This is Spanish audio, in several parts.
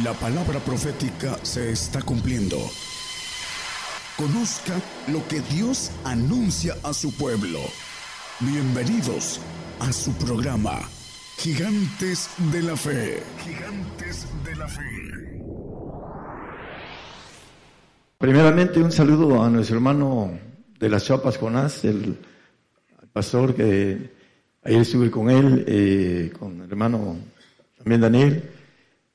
La palabra profética se está cumpliendo. Conozca lo que Dios anuncia a su pueblo. Bienvenidos a su programa, Gigantes de la Fe. Gigantes de la Fe. Primeramente un saludo a nuestro hermano de las Chapas Jonás, el pastor que ayer estuve con él, eh, con el hermano también Daniel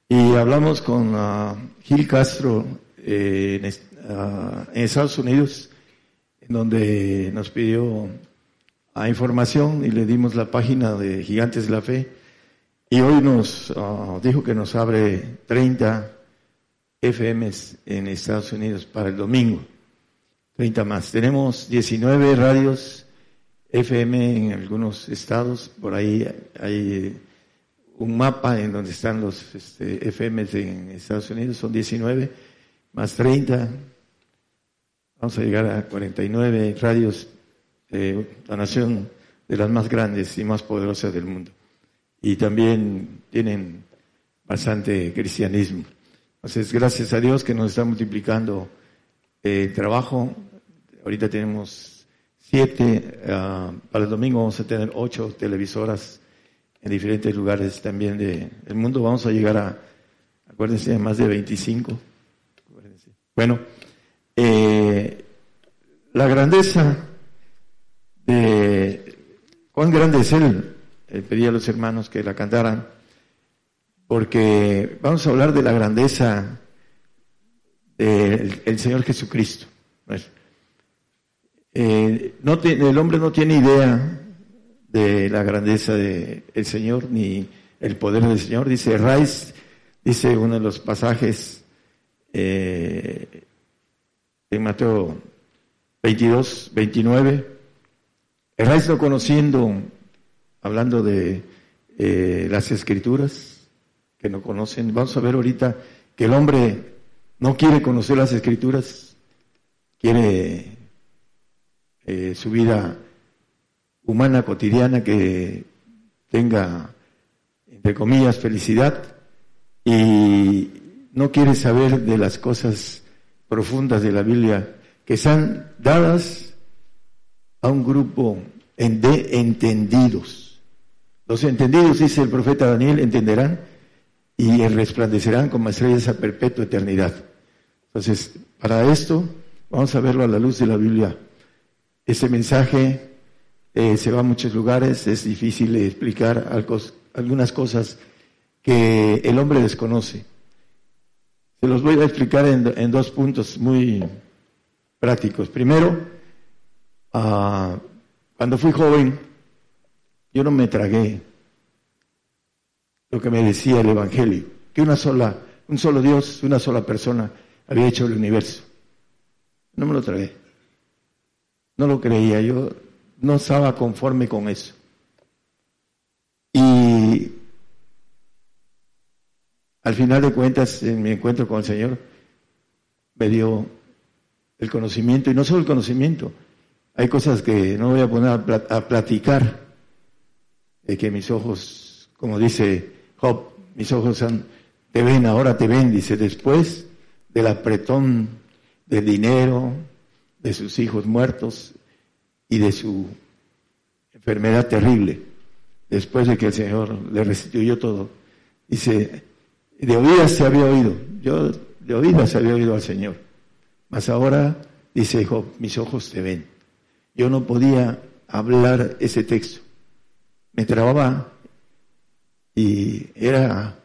y hablamos con uh, Gil Castro eh, en, uh, en, Estados Unidos, en donde nos pidió uh, información y le dimos la página de Gigantes de la Fe. Y hoy nos dijo que nos abre 30 FMs en Estados Unidos para el domingo. 30 más. Tenemos 19 radios FM en algunos estados, por ahí hay un mapa en donde están los este, FMs en Estados Unidos, son 19 más 30, vamos a llegar a 49 radios de la nación de las más grandes y más poderosas del mundo. Y también tienen bastante cristianismo. Entonces, gracias a Dios que nos está multiplicando el trabajo. Ahorita tenemos siete, uh, para el domingo vamos a tener ocho televisoras en diferentes lugares también del mundo. Vamos a llegar a, acuérdense, a más de 25. Bueno, eh, la grandeza de cuán grande es Él, eh, pedí a los hermanos que la cantaran, porque vamos a hablar de la grandeza del Señor Jesucristo. Eh, no el hombre no tiene idea de la grandeza del Señor ni el poder del Señor. Dice Rice, dice uno de los pasajes eh, en Mateo 22, 29. Rice no conociendo, hablando de eh, las escrituras, que no conocen. Vamos a ver ahorita que el hombre no quiere conocer las escrituras, quiere eh, su vida humana cotidiana que tenga, entre comillas, felicidad y no quiere saber de las cosas profundas de la Biblia que están dadas a un grupo de entendidos. Los entendidos, dice el profeta Daniel, entenderán y resplandecerán como estrellas a perpetua eternidad. Entonces, para esto, vamos a verlo a la luz de la Biblia. Ese mensaje eh, se va a muchos lugares, es difícil explicar algunas cosas que el hombre desconoce. Se los voy a explicar en, dos puntos muy prácticos. Primero, ah, cuando fui joven, yo no me tragué lo que me decía el Evangelio, que una sola, un solo Dios, una sola persona había hecho el universo. No me lo tragué. No lo creía. Yo no estaba conforme con eso. Y al final de cuentas, en mi encuentro con el Señor, me dio el conocimiento, y no solo el conocimiento, hay cosas que no voy a poner a platicar, de que mis ojos, como dice Job, mis ojos te ven, ahora te ven, dice, después del apretón del dinero, de sus hijos muertos, y de su enfermedad terrible, después de que el Señor le restituyó todo. Dice, de oídas se había oído, yo de oídas había oído al Señor, mas ahora, dice Job, mis ojos te ven. Yo no podía hablar ese texto, me trababa y era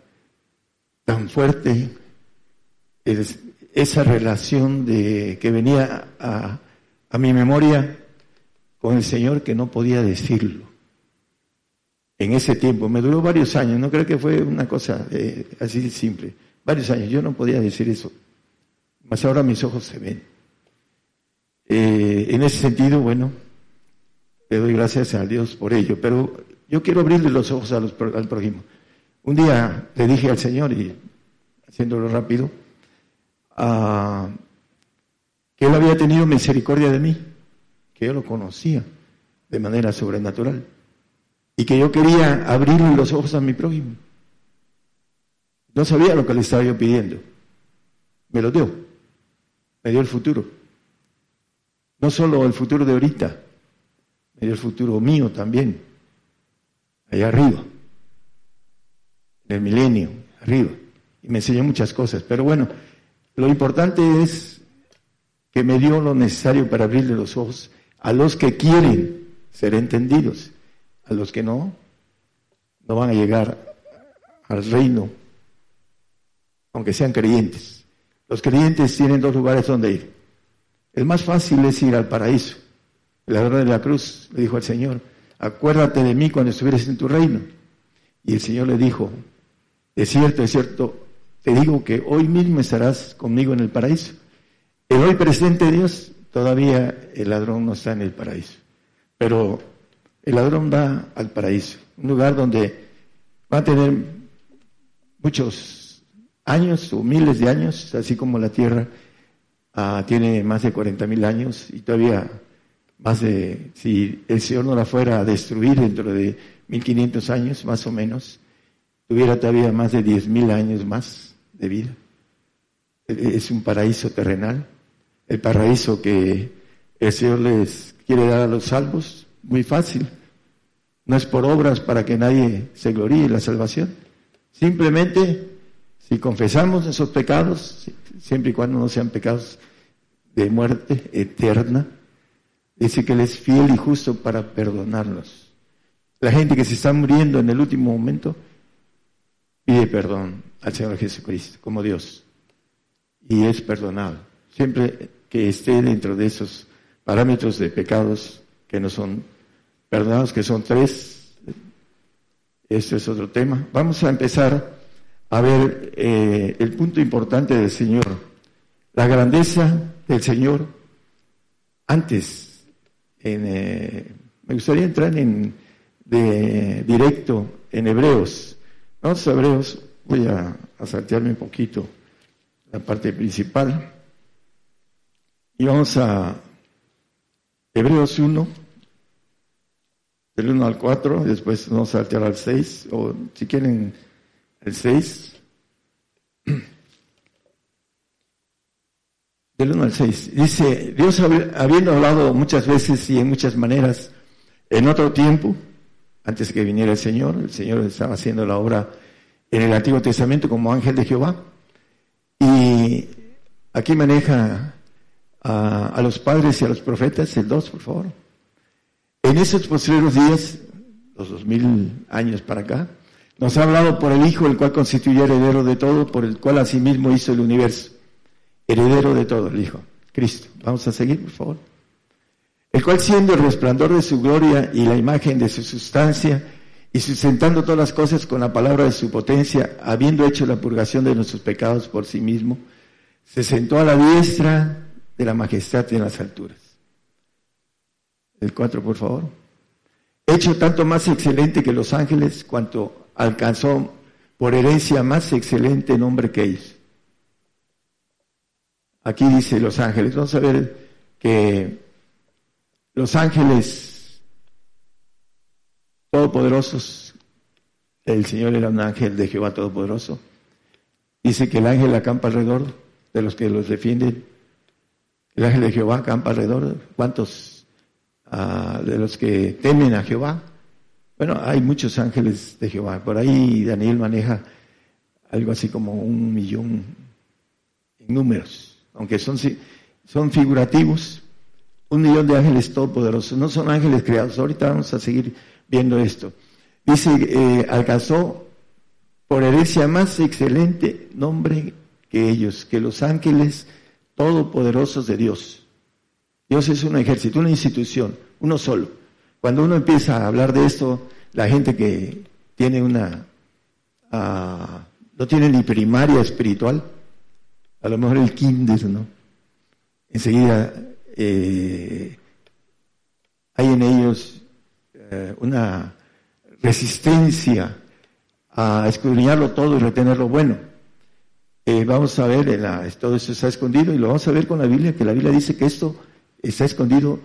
tan fuerte esa relación de que venía a, a mi memoria con el Señor que no podía decirlo. En ese tiempo, me duró varios años, no creo que fue una cosa eh, así simple, varios años, yo no podía decir eso, mas ahora mis ojos se ven. Eh, en ese sentido, bueno, le doy gracias a Dios por ello, pero yo quiero abrirle los ojos a los, al prójimo. Un día le dije al Señor, y haciéndolo rápido, ah, que Él había tenido misericordia de mí yo lo conocía de manera sobrenatural y que yo quería abrirle los ojos a mi prójimo. No sabía lo que le estaba yo pidiendo. Me lo dio. Me dio el futuro. No solo el futuro de ahorita, me dio el futuro mío también. Allá arriba. En el milenio, arriba. Y me enseñó muchas cosas. Pero bueno, lo importante es que me dio lo necesario para abrirle los ojos a los que quieren ser entendidos. A los que no, no van a llegar al reino, aunque sean creyentes. Los creyentes tienen dos lugares donde ir. El más fácil es ir al paraíso. La hora de la cruz le dijo al Señor, acuérdate de mí cuando estuvieras en tu reino. Y el Señor le dijo, es cierto, es cierto, te digo que hoy mismo estarás conmigo en el paraíso. El hoy presente Dios, todavía el ladrón no está en el paraíso. Pero el ladrón va al paraíso, un lugar donde va a tener muchos años o miles de años, así como la tierra ah, tiene más de 40 mil años y todavía más de, si el Señor no la fuera a destruir dentro de 1500 años, más o menos, tuviera todavía más de 10 mil años más de vida. E-, es un paraíso terrenal, el paraíso que el Señor les quiere dar a los salvos, muy fácil. No es por obras para que nadie se gloríe la salvación. Simplemente, si confesamos esos pecados, siempre y cuando no sean pecados de muerte eterna, dice que Él es fiel y justo para perdonarlos. La gente que se está muriendo en el último momento pide perdón al Señor Jesucristo como Dios y es perdonado. Siempre que esté dentro de esos parámetros de pecados que no son perdonados, que son tres. Este es otro tema. Vamos a empezar a ver eh, el punto importante del Señor, la grandeza del Señor antes. Eh, me gustaría entrar en de directo en Hebreos. Vamos a Hebreos, voy a, a saltearme un poquito la parte principal. Y vamos a Hebreos 1 del 1 al 4, después vamos a saltar al 6, o si quieren el 6. Del 1 al 6. Dice, Dios habiendo hablado muchas veces y en muchas maneras en otro tiempo, antes que viniera el Señor, el Señor estaba haciendo la obra en el Antiguo Testamento como ángel de Jehová. Y aquí maneja a, los padres y a los profetas, el 2, por favor. En esos posteriores días, los dos mil años para acá, nos ha hablado por el Hijo, el cual constituye heredero de todo, por el cual asimismo hizo el universo. Heredero de todo, el Hijo, Cristo. Vamos a seguir, por favor. El cual siendo el resplandor de su gloria y la imagen de su sustancia, y sustentando todas las cosas con la palabra de su potencia, habiendo hecho la purgación de nuestros pecados por sí mismo, se sentó a la diestra de la majestad en las alturas. El 4, por favor. Hecho tanto más excelente que los ángeles, cuanto alcanzó por herencia más excelente nombre que ellos. Aquí dice los ángeles. Vamos a ver que los ángeles todopoderosos, el Señor era un ángel de Jehová todopoderoso. Dice que el ángel acampa alrededor de los que los defienden. El ángel de Jehová acampa alrededor. ¿Cuántos de los que temen a Jehová. Bueno, hay muchos ángeles de Jehová. Por ahí Daniel maneja algo así como un millón en números, aunque son, son figurativos. Un millón de ángeles todopoderosos. No son ángeles creados. Ahorita vamos a seguir viendo esto. Dice, eh, alcanzó por herencia más excelente nombre que ellos, que los ángeles todopoderosos de Dios. Dios es un ejército, una institución, uno solo. Cuando uno empieza a hablar de esto, la gente que tiene una, ah, no tiene ni primaria espiritual, a lo mejor el kinder, ¿no? Enseguida eh, hay en ellos eh, una resistencia a escudriñarlo todo y retener lo bueno. Eh, vamos a ver, todo esto está escondido y lo vamos a ver con la Biblia, que la Biblia dice que esto está escondido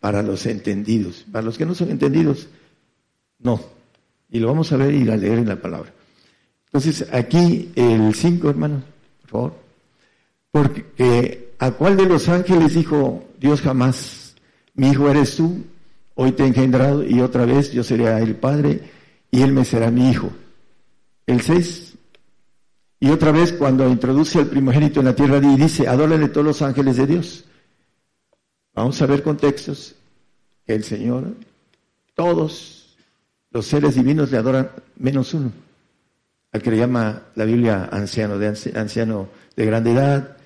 para los entendidos. Para los que no son entendidos, no. Y lo vamos a ver y a leer en la palabra. Entonces, aquí el 5, hermano, por favor. Porque a cuál de los ángeles dijo Dios jamás, mi hijo eres tú, hoy te he engendrado y otra vez yo seré el padre y él me será mi hijo. El 6. Y otra vez cuando introduce al primogénito en la tierra y dice, adórale todos los ángeles de Dios. Vamos a ver contextos que el Señor, todos los seres divinos le adoran menos uno al que le llama la Biblia anciano, de anciano de grande edad,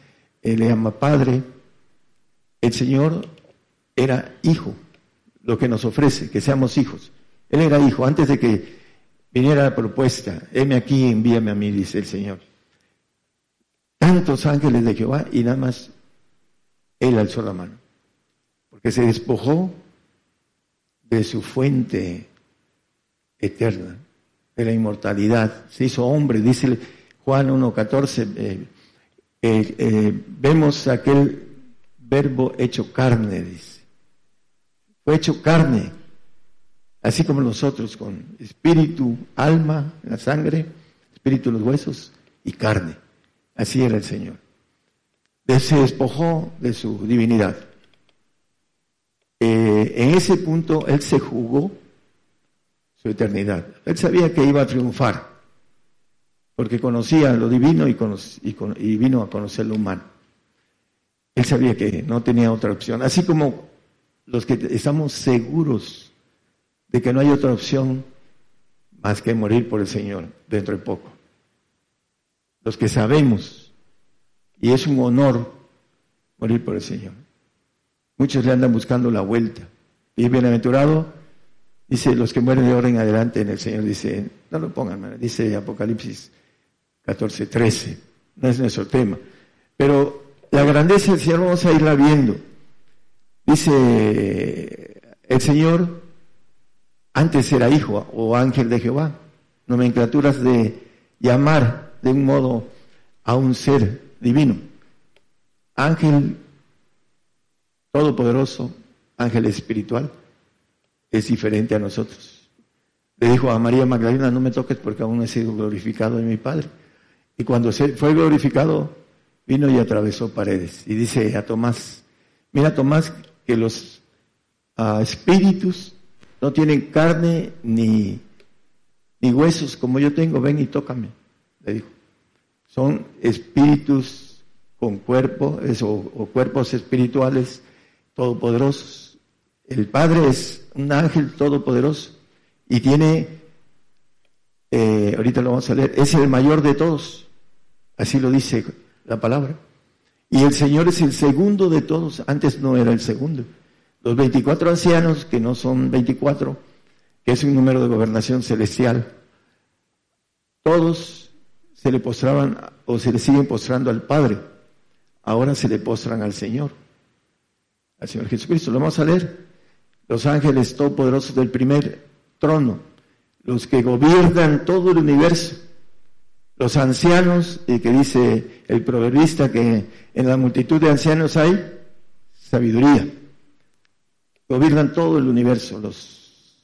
él le llama padre. El Señor era hijo, lo que nos ofrece, que seamos hijos. Él era hijo, antes de que viniera la propuesta, heme aquí, envíame a mí, dice el Señor. Tantos ángeles de Jehová y nada más él alzó la mano, porque se despojó de su fuente eterna de la inmortalidad. Se hizo hombre, dice Juan 1.14. Eh, eh, eh, vemos aquel verbo hecho carne, dice. Fue hecho carne, así como nosotros, con espíritu, alma, la sangre, espíritu, los huesos y carne. Así era el Señor. Se despojó de su divinidad. en ese punto Él se jugó eternidad. Él sabía que iba a triunfar, porque conocía lo divino y, y vino a conocer lo humano. Él sabía que no tenía otra opción, así como los que estamos seguros de que no hay otra opción más que morir por el Señor dentro de poco. Los que sabemos, y es un honor morir por el Señor. Muchos le andan buscando la vuelta. Y bienaventurado Dice, los que mueren de ahora en adelante en el Señor, dice, no lo pongan, dice Apocalipsis 14, 13, no es nuestro tema. Pero la grandeza del Señor vamos a irla viendo. Dice, el Señor antes era hijo o ángel de Jehová, nomenclaturas de llamar de un modo a un ser divino. Ángel todopoderoso, ángel espiritual es diferente a nosotros. Le dijo a María Magdalena, no me toques porque aún no he sido glorificado en mi Padre. Y cuando fue glorificado, vino y atravesó paredes. Y dice a Tomás, mira Tomás, que los ah, espíritus no tienen carne ni, ni huesos como yo tengo, ven y tócame, le dijo. Son espíritus con cuerpo, o cuerpos espirituales todopoderosos. El Padre es un ángel todopoderoso y tiene, eh, ahorita lo vamos a leer, es el mayor de todos, así lo dice la palabra. Y el Señor es el segundo de todos, antes no era el segundo. Los 24 ancianos, que no son 24, que es un número de gobernación celestial, todos se le postraban o se le siguen postrando al Padre. Ahora se le postran al Señor, al Señor Jesucristo. Lo vamos a leer los ángeles todopoderosos del primer trono, los que gobiernan todo el universo, los ancianos, y que dice el proverbista que en la multitud de ancianos hay sabiduría, gobiernan todo el universo, los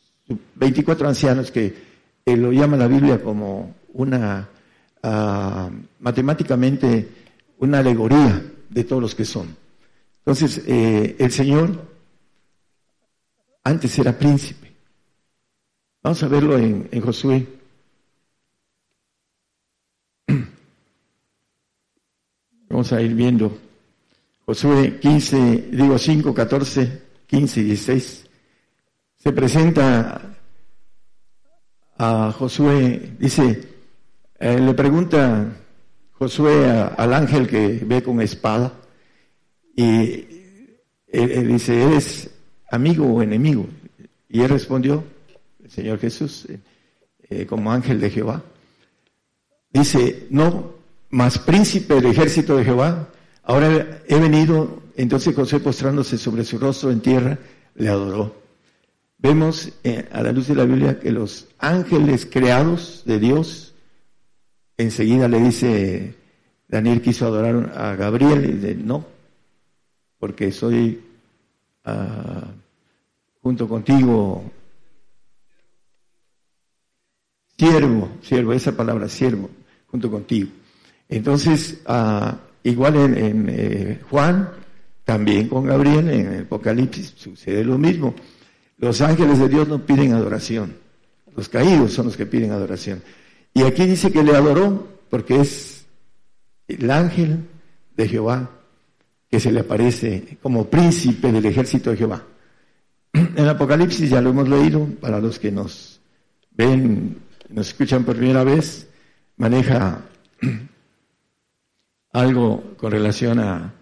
24 ancianos que lo llama la Biblia como una, ah, matemáticamente, una alegoría de todos los que son. Entonces, eh, el Señor antes era príncipe. Vamos a verlo en, Josué. Vamos a ir viendo. Josué 15, digo 5, 14, 15 y 16. Se presenta a Josué, dice, eh, le pregunta Josué al ángel que ve con espada y él, dice, eres amigo o enemigo? Y él respondió, el Señor Jesús, eh, eh, como ángel de Jehová, dice, no, más príncipe del ejército de Jehová, ahora he venido, entonces José postrándose sobre su rostro en tierra, le adoró. Vemos eh, a la luz de la Biblia que los ángeles creados de Dios, enseguida le dice, Daniel quiso adorar a Gabriel y dice, no, porque soy uh, junto contigo. siervo, siervo, esa palabra, siervo, junto contigo. Entonces, ah, igual en, eh, Juan, también con Gabriel, en el Apocalipsis sucede lo mismo. Los ángeles de Dios no piden adoración, los caídos son los que piden adoración. Y aquí dice que le adoró porque es el ángel de Jehová que se le aparece como príncipe del ejército de Jehová. En Apocalipsis ya lo hemos leído, para los que nos ven, nos escuchan por primera vez, maneja algo con relación a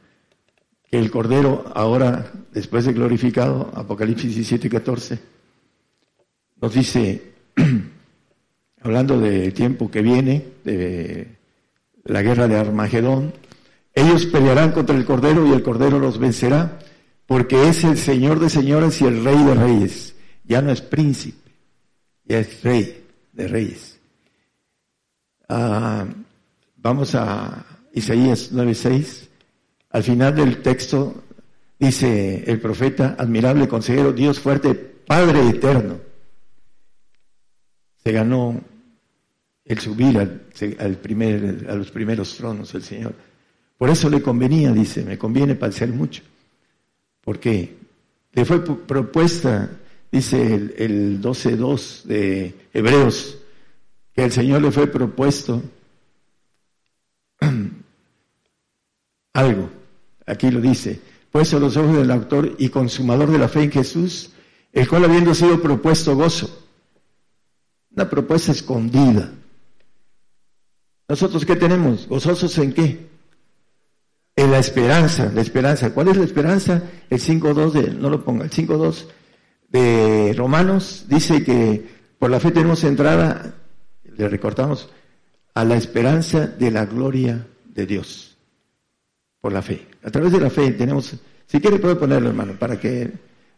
que el Cordero ahora, después de glorificado, Apocalipsis 17 y 14, nos dice, hablando del tiempo que viene, de la guerra de Armagedón, ellos pelearán contra el Cordero y el Cordero los vencerá, porque es el Señor de señores y el Rey de reyes. Ya no es príncipe, ya es Rey de reyes. Ah, vamos a Isaías 9:6. Al final del texto dice el profeta, admirable consejero, Dios fuerte, Padre eterno. Se ganó el subir al, primer, a los primeros tronos el Señor. Por eso le convenía, dice, me conviene padecer mucho. Porque le fue propuesta, dice el, el 12.2 de Hebreos, que el Señor le fue propuesto algo. Aquí lo dice, puesto los ojos del autor y consumador de la fe en Jesús, el cual habiendo sido propuesto gozo, una propuesta escondida. ¿Nosotros qué tenemos? ¿Gozosos en qué? En la esperanza, la esperanza. ¿Cuál es la esperanza? El 5.2 de, no lo ponga, el 5.2 de Romanos dice que por la fe tenemos entrada, le recortamos, a la esperanza de la gloria de Dios por la fe. A través de la fe tenemos, si quiere puede ponerlo hermano, para que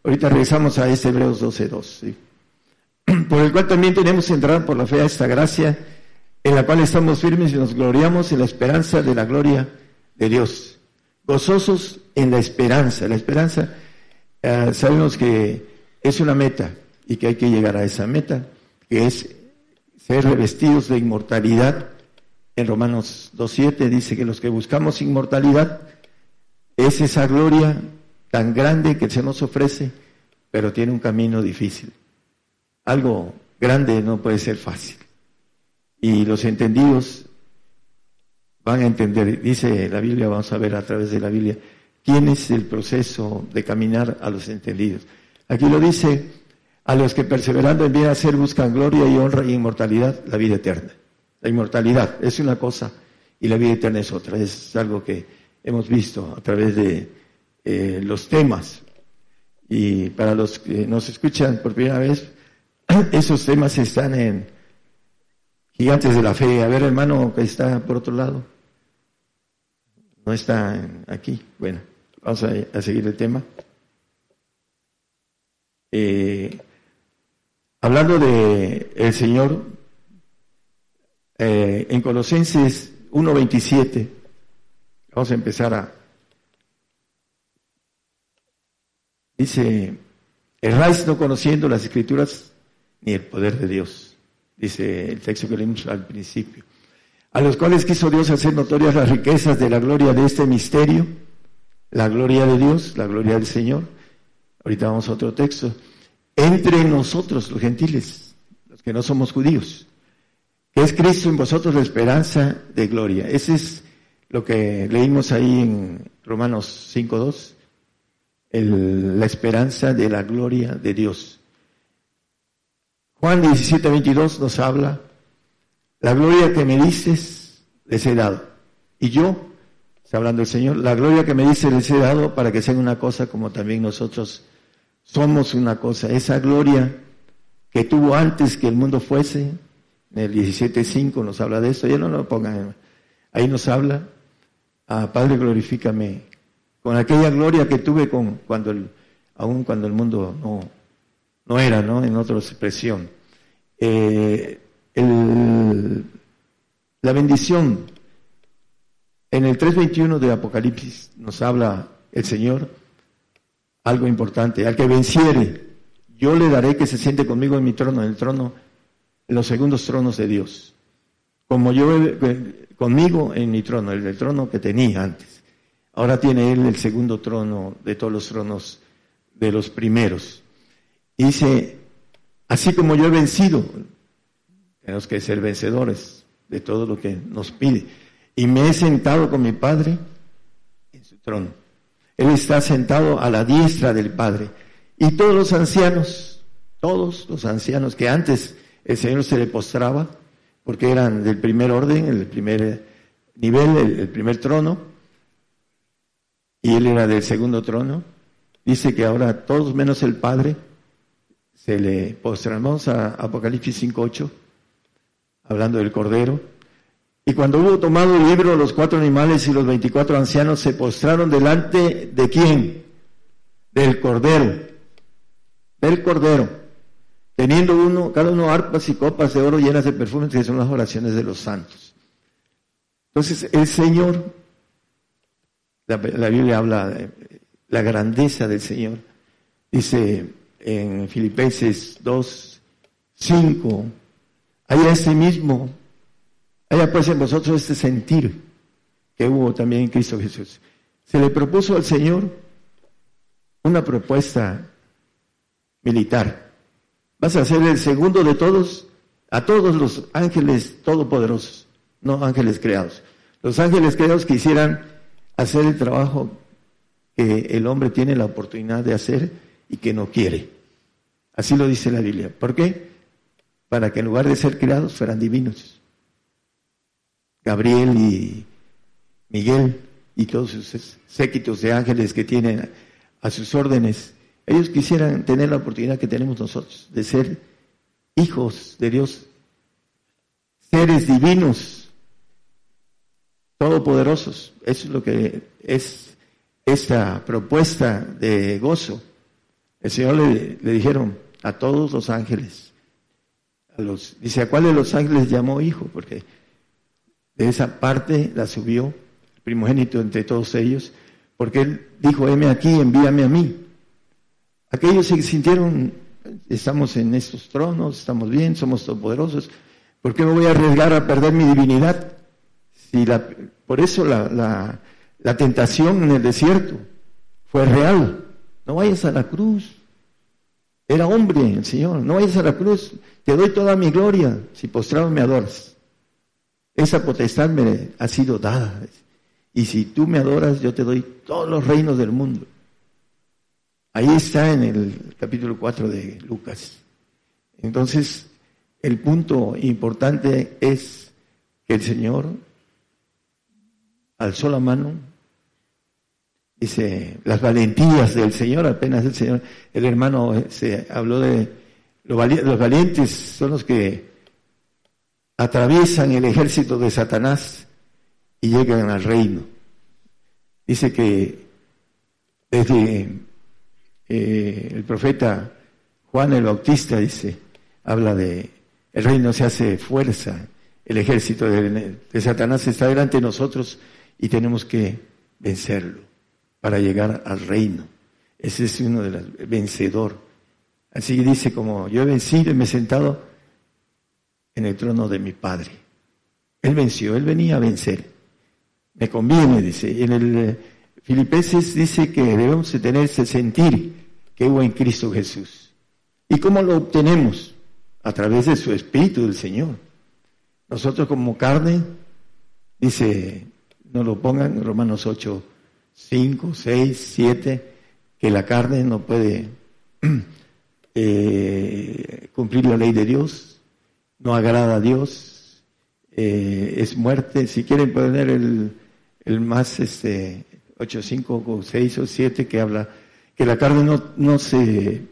ahorita regresamos a este Hebreos 12.2, ¿sí? por el cual también tenemos que entrar por la fe a esta gracia en la cual estamos firmes y nos gloriamos en la esperanza de la gloria de Dios. Gozosos en la esperanza. La esperanza eh, sabemos que es una meta y que hay que llegar a esa meta, que es ser revestidos de inmortalidad en Romanos 2.7 dice que los que buscamos inmortalidad es esa gloria tan grande que se nos ofrece, pero tiene un camino difícil. Algo grande no puede ser fácil. Y los entendidos van a entender, dice la Biblia, vamos a ver a través de la Biblia, quién es el proceso de caminar a los entendidos. Aquí lo dice, a los que perseverando en bien hacer buscan gloria y honra y inmortalidad, la vida eterna. La inmortalidad es una cosa y la vida eterna es otra. Es algo que hemos visto a través de eh, los temas. Y para los que nos escuchan por primera vez, esos temas están en Gigantes de la Fe. A ver, hermano, que está por otro lado. No está aquí. Bueno, vamos a, seguir el tema. Eh, hablando de el Señor eh, en Colosenses 1.27, vamos a empezar a... Dice, erráis no conociendo las escrituras ni el poder de Dios, dice el texto que leímos al principio, a los cuales quiso Dios hacer notorias las riquezas de la gloria de este misterio, la gloria de Dios, la gloria del Señor. Ahorita vamos a otro texto. Entre nosotros, los gentiles, los que no somos judíos, es Cristo en vosotros la esperanza de gloria. Ese es lo que leímos ahí en Romanos 5.2, la esperanza de la gloria de Dios. Juan 17.22 nos habla, la gloria que me dices les he dado. Y yo, está hablando el Señor, la gloria que me dice les he dado para que sean una cosa como también nosotros somos una cosa. Esa gloria que tuvo antes que el mundo fuese, el 17.5 nos habla de eso, ya no lo pongan, ahí nos habla, ah, Padre glorifícame, con aquella gloria que tuve con, cuando el, aún cuando el mundo no, no era, ¿no? En otra expresión. Eh, la bendición, en el 3.21 de Apocalipsis nos habla el Señor algo importante, al que venciere, yo le daré que se siente conmigo en mi trono, en el trono los segundos tronos de Dios. Como yo conmigo en mi trono, el, trono que tenía antes. Ahora tiene él el segundo trono de todos los tronos de los primeros. dice, así como yo he vencido, tenemos que ser vencedores de todo lo que nos pide. Y me he sentado con mi Padre en su trono. Él está sentado a la diestra del Padre. Y todos los ancianos, todos los ancianos que antes el Señor se le postraba, porque eran del primer orden, el primer nivel, el, primer trono, y él era del segundo trono. Dice que ahora todos menos el Padre se le postramos a Apocalipsis 5.8, hablando del Cordero. Y cuando hubo tomado el libro, los cuatro animales y los veinticuatro ancianos se postraron delante de quién? Del Cordero. Del Cordero teniendo uno, cada uno arpas y copas de oro llenas de perfumes, que son las oraciones de los santos. Entonces, el Señor, la, Biblia habla de la grandeza del Señor. Dice en Filipenses 2, 5, haya ese mismo, haya pues en vosotros este sentir que hubo también en Cristo Jesús. Se le propuso al Señor una propuesta militar Vas a ser el segundo de todos, a todos los ángeles todopoderosos, no ángeles creados. Los ángeles creados quisieran hacer el trabajo que el hombre tiene la oportunidad de hacer y que no quiere. Así lo dice la Biblia. ¿Por qué? Para que en lugar de ser creados fueran divinos. Gabriel y Miguel y todos sus séquitos de ángeles que tienen a sus órdenes ellos quisieran tener la oportunidad que tenemos nosotros de ser hijos de Dios, seres divinos, todopoderosos. Eso es lo que es esta propuesta de gozo. El Señor le, dijeron a todos los ángeles, a los, dice, ¿a cuál de los ángeles llamó hijo? Porque de esa parte la subió el primogénito entre todos ellos, porque él dijo, heme aquí, envíame a mí. Aquellos se sintieron, estamos en estos tronos, estamos bien, somos todopoderosos, ¿por qué me voy a arriesgar a perder mi divinidad? Si la, por eso la, la tentación en el desierto fue real. No vayas a la cruz. Era hombre el Señor. No vayas a la cruz. Te doy toda mi gloria si postrado me adoras. Esa potestad me ha sido dada. Y si tú me adoras, yo te doy todos los reinos del mundo. Ahí está en el capítulo 4 de Lucas. Entonces, el punto importante es que el Señor alzó la mano, dice, las valentías del Señor, apenas el Señor, el hermano se habló de los valientes son los que atraviesan el ejército de Satanás y llegan al reino. Dice que desde eh, el profeta Juan el Bautista dice, habla de el reino se hace fuerza, el ejército de, Satanás está delante de nosotros y tenemos que vencerlo para llegar al reino. Ese es uno de los vencedor. Así que dice, como yo he vencido y me he sentado en el trono de mi Padre. Él venció, él venía a vencer. Me conviene, dice. En el eh, Filipenses dice que debemos tener ese sentir que hubo en Cristo Jesús. ¿Y cómo lo obtenemos? A través de su Espíritu del Señor. Nosotros como carne, dice, no lo pongan en Romanos 8, 5, 6, 7, que la carne no puede eh, cumplir la ley de Dios, no agrada a Dios, eh, es muerte. Si quieren poner el, el más este, 8, 5 o 6 o 7 que habla que la carne no, no se,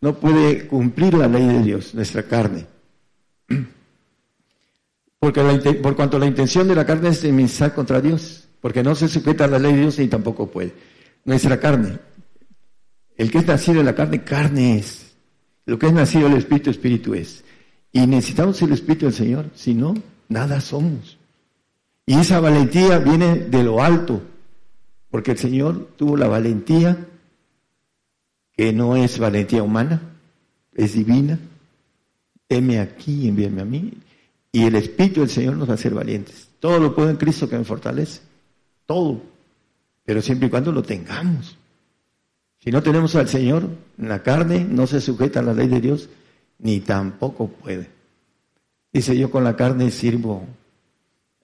no puede cumplir la ley de Dios, nuestra carne. Porque por cuanto la intención de la carne es emisar contra Dios, porque no se sujeta a la ley de Dios ni tampoco puede. Nuestra carne. El que es nacido de la carne, carne es. Lo que es nacido del Espíritu, Espíritu es. Y necesitamos el Espíritu del Señor, si no, nada somos. Y esa valentía viene de lo alto, porque el Señor tuvo la valentía que no es valentía humana, es divina. heme aquí, envíame a mí. Y el Espíritu del Señor nos va a hacer valientes. Todo lo puedo en Cristo que me fortalece. Todo. Pero siempre y cuando lo tengamos. Si no tenemos al Señor, la carne no se sujeta a la ley de Dios, ni tampoco puede. Dice, yo con la carne sirvo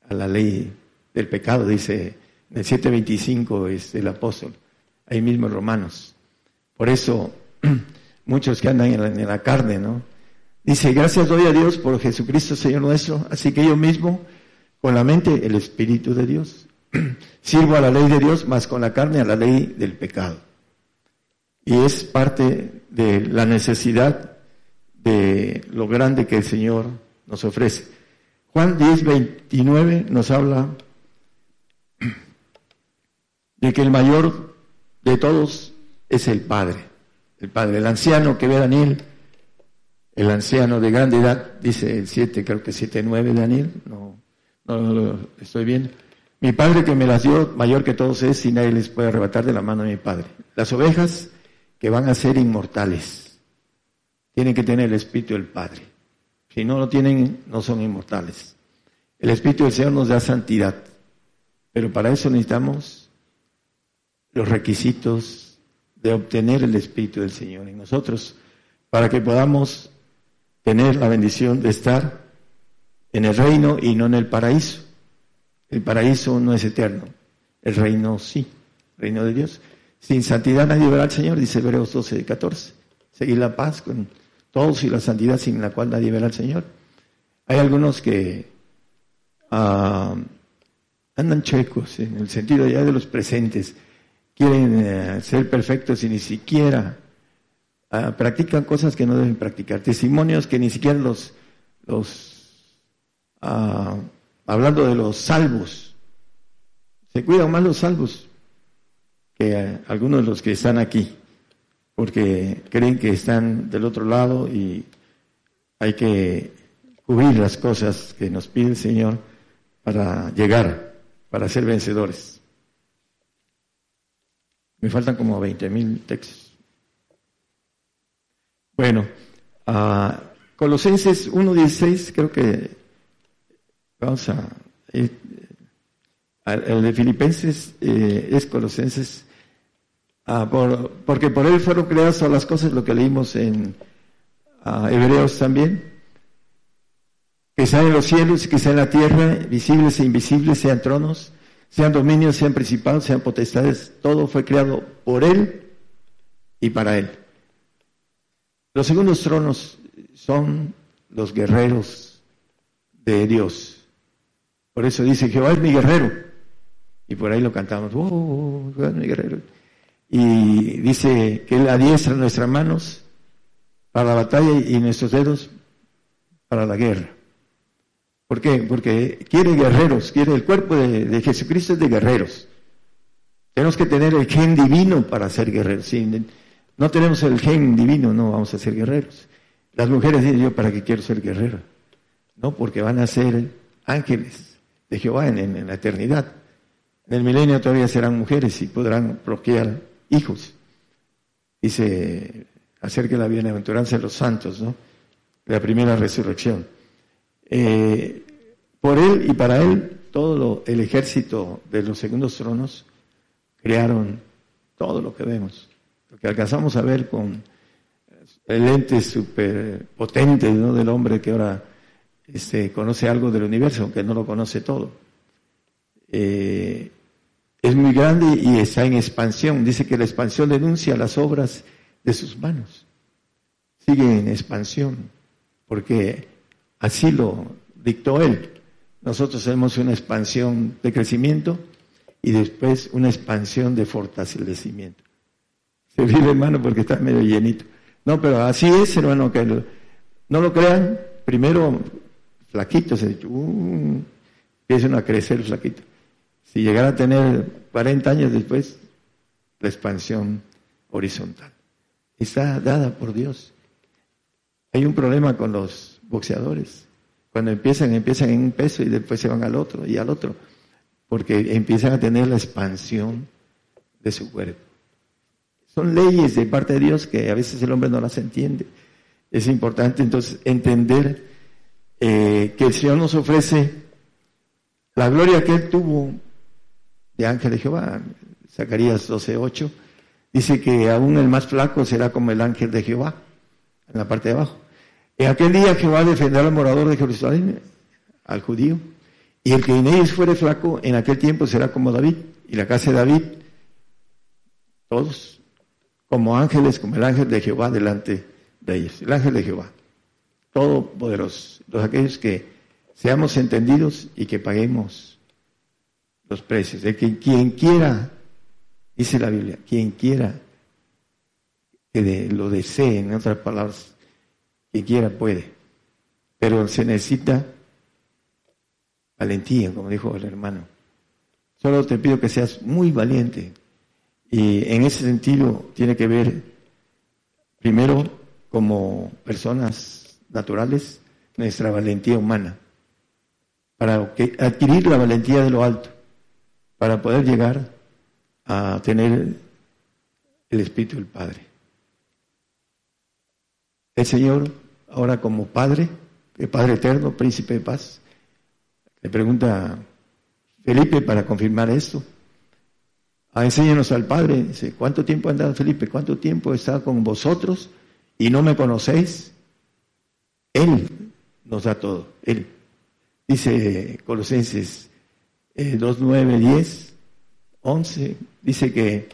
a la ley del pecado, dice en el 7.25 es el apóstol, ahí mismo en Romanos. Por eso, muchos que andan en la, carne, ¿no? Dice, gracias doy a Dios por Jesucristo Señor nuestro, así que yo mismo, con la mente, el Espíritu de Dios, sirvo a la ley de Dios, más con la carne a la ley del pecado. Y es parte de la necesidad de lo grande que el Señor nos ofrece. Juan 10, 29 nos habla de que el mayor de todos es el Padre. El Padre, el anciano que ve a Daniel, el anciano de grande edad, dice el 7, creo que 7, 9 Daniel, no, no, lo estoy viendo. Mi Padre que me las dio, mayor que todos es, y nadie les puede arrebatar de la mano de mi Padre. Las ovejas que van a ser inmortales, tienen que tener el Espíritu del Padre. Si no lo tienen, no son inmortales. El Espíritu del Señor nos da santidad, pero para eso necesitamos los requisitos de obtener el Espíritu del Señor en nosotros, para que podamos tener la bendición de estar en el reino y no en el paraíso. El paraíso no es eterno, el reino sí, reino de Dios. Sin santidad nadie verá al Señor, dice Hebreos 12, 14. Seguir la paz con todos y la santidad sin la cual nadie verá al Señor. Hay algunos que ah, andan chuecos en el sentido ya de los presentes, quieren eh, ser perfectos y ni siquiera ah, practican cosas que no deben practicar, testimonios que ni siquiera los, los ah, hablando de los salvos, se cuidan más los salvos que algunos de los que están aquí, porque creen que están del otro lado y hay que cubrir las cosas que nos pide el Señor para llegar, para ser vencedores. Me faltan como 20 mil textos. Bueno, a Colosenses 1.16, creo que vamos a... El de Filipenses eh, es Colosenses, ah, porque por él fueron creadas todas las cosas, lo que leímos en ah, Hebreos también, que sean en los cielos y que sean en la tierra, visibles e invisibles, sean tronos, sean dominios, sean principados, sean potestades, todo fue creado por él y para él. Los segundos tronos son los guerreros de Dios. Por eso dice, Jehová es mi guerrero. Y por ahí lo cantamos, oh, mi guerrero. Y dice que Él adiestra nuestras manos para la batalla y nuestros dedos para la guerra. ¿Por qué? Porque quiere guerreros, quiere el cuerpo de, Jesucristo es de guerreros. Tenemos que tener el gen divino para ser guerreros. Si no tenemos el gen divino, no vamos a ser guerreros. Las mujeres dicen yo, ¿para qué quiero ser guerrero? No, porque van a ser ángeles de Jehová en la eternidad. En el milenio todavía serán mujeres y podrán procrear hijos. Dice acerca de la bienaventuranza de los santos, ¿no? La primera resurrección. Eh, por él y para él, todo el ejército de los segundos tronos crearon todo lo que vemos. Lo que alcanzamos a ver con el ente super potente ¿no? del hombre que ahora este, conoce algo del universo, aunque no lo conoce todo. Eh, es muy grande y está en expansión. Dice que la expansión denuncia las obras de sus manos. Sigue en expansión, porque así lo dictó él. Nosotros tenemos una expansión de crecimiento y después una expansión de fortalecimiento. Se vive hermano porque está medio llenito. No, pero así es, hermano, que no lo crean. Primero, flaquitos, uh, empiezan a crecer flaquitos. Si llegara a tener 40 años después, la expansión horizontal. Está dada por Dios. Hay un problema con los boxeadores. Cuando empiezan, empiezan en un peso y después se van al otro y al otro, porque empiezan a tener la expansión de su cuerpo. Son leyes de parte de Dios que a veces el hombre no las entiende. Es importante entonces entender eh, que el Señor nos ofrece la gloria que Él tuvo de ángel de Jehová. Zacarías 12:8 dice que aún el más flaco será como el ángel de Jehová, en la parte de abajo. En aquel día Jehová defenderá al morador de Jerusalén, al judío, y el que en ellos fuere flaco, en aquel tiempo será como David, y la casa de David, todos como ángeles, como el ángel de Jehová delante de ellos, el ángel de Jehová, todopoderoso, los aquellos que seamos entendidos y que paguemos los precios, de que quien quiera, dice la Biblia, quien quiera que lo desee, en otras palabras, quien quiera puede, pero se necesita valentía, como dijo el hermano. Solo te pido que seas muy valiente. Y en ese sentido tiene que ver, primero, como personas naturales, nuestra valentía humana, para adquirir la valentía de lo alto, para poder llegar a tener el Espíritu del Padre. El Señor, ahora como Padre, el Padre Eterno, Príncipe de Paz, le pregunta Felipe para confirmar esto. Ah, enséñanos al Padre. Dice, ¿cuánto tiempo ha andado Felipe? ¿Cuánto tiempo he estado con vosotros y no me conocéis? Él nos da todo. Él. Dice Colosenses 2, 9, 10, 11. Dice que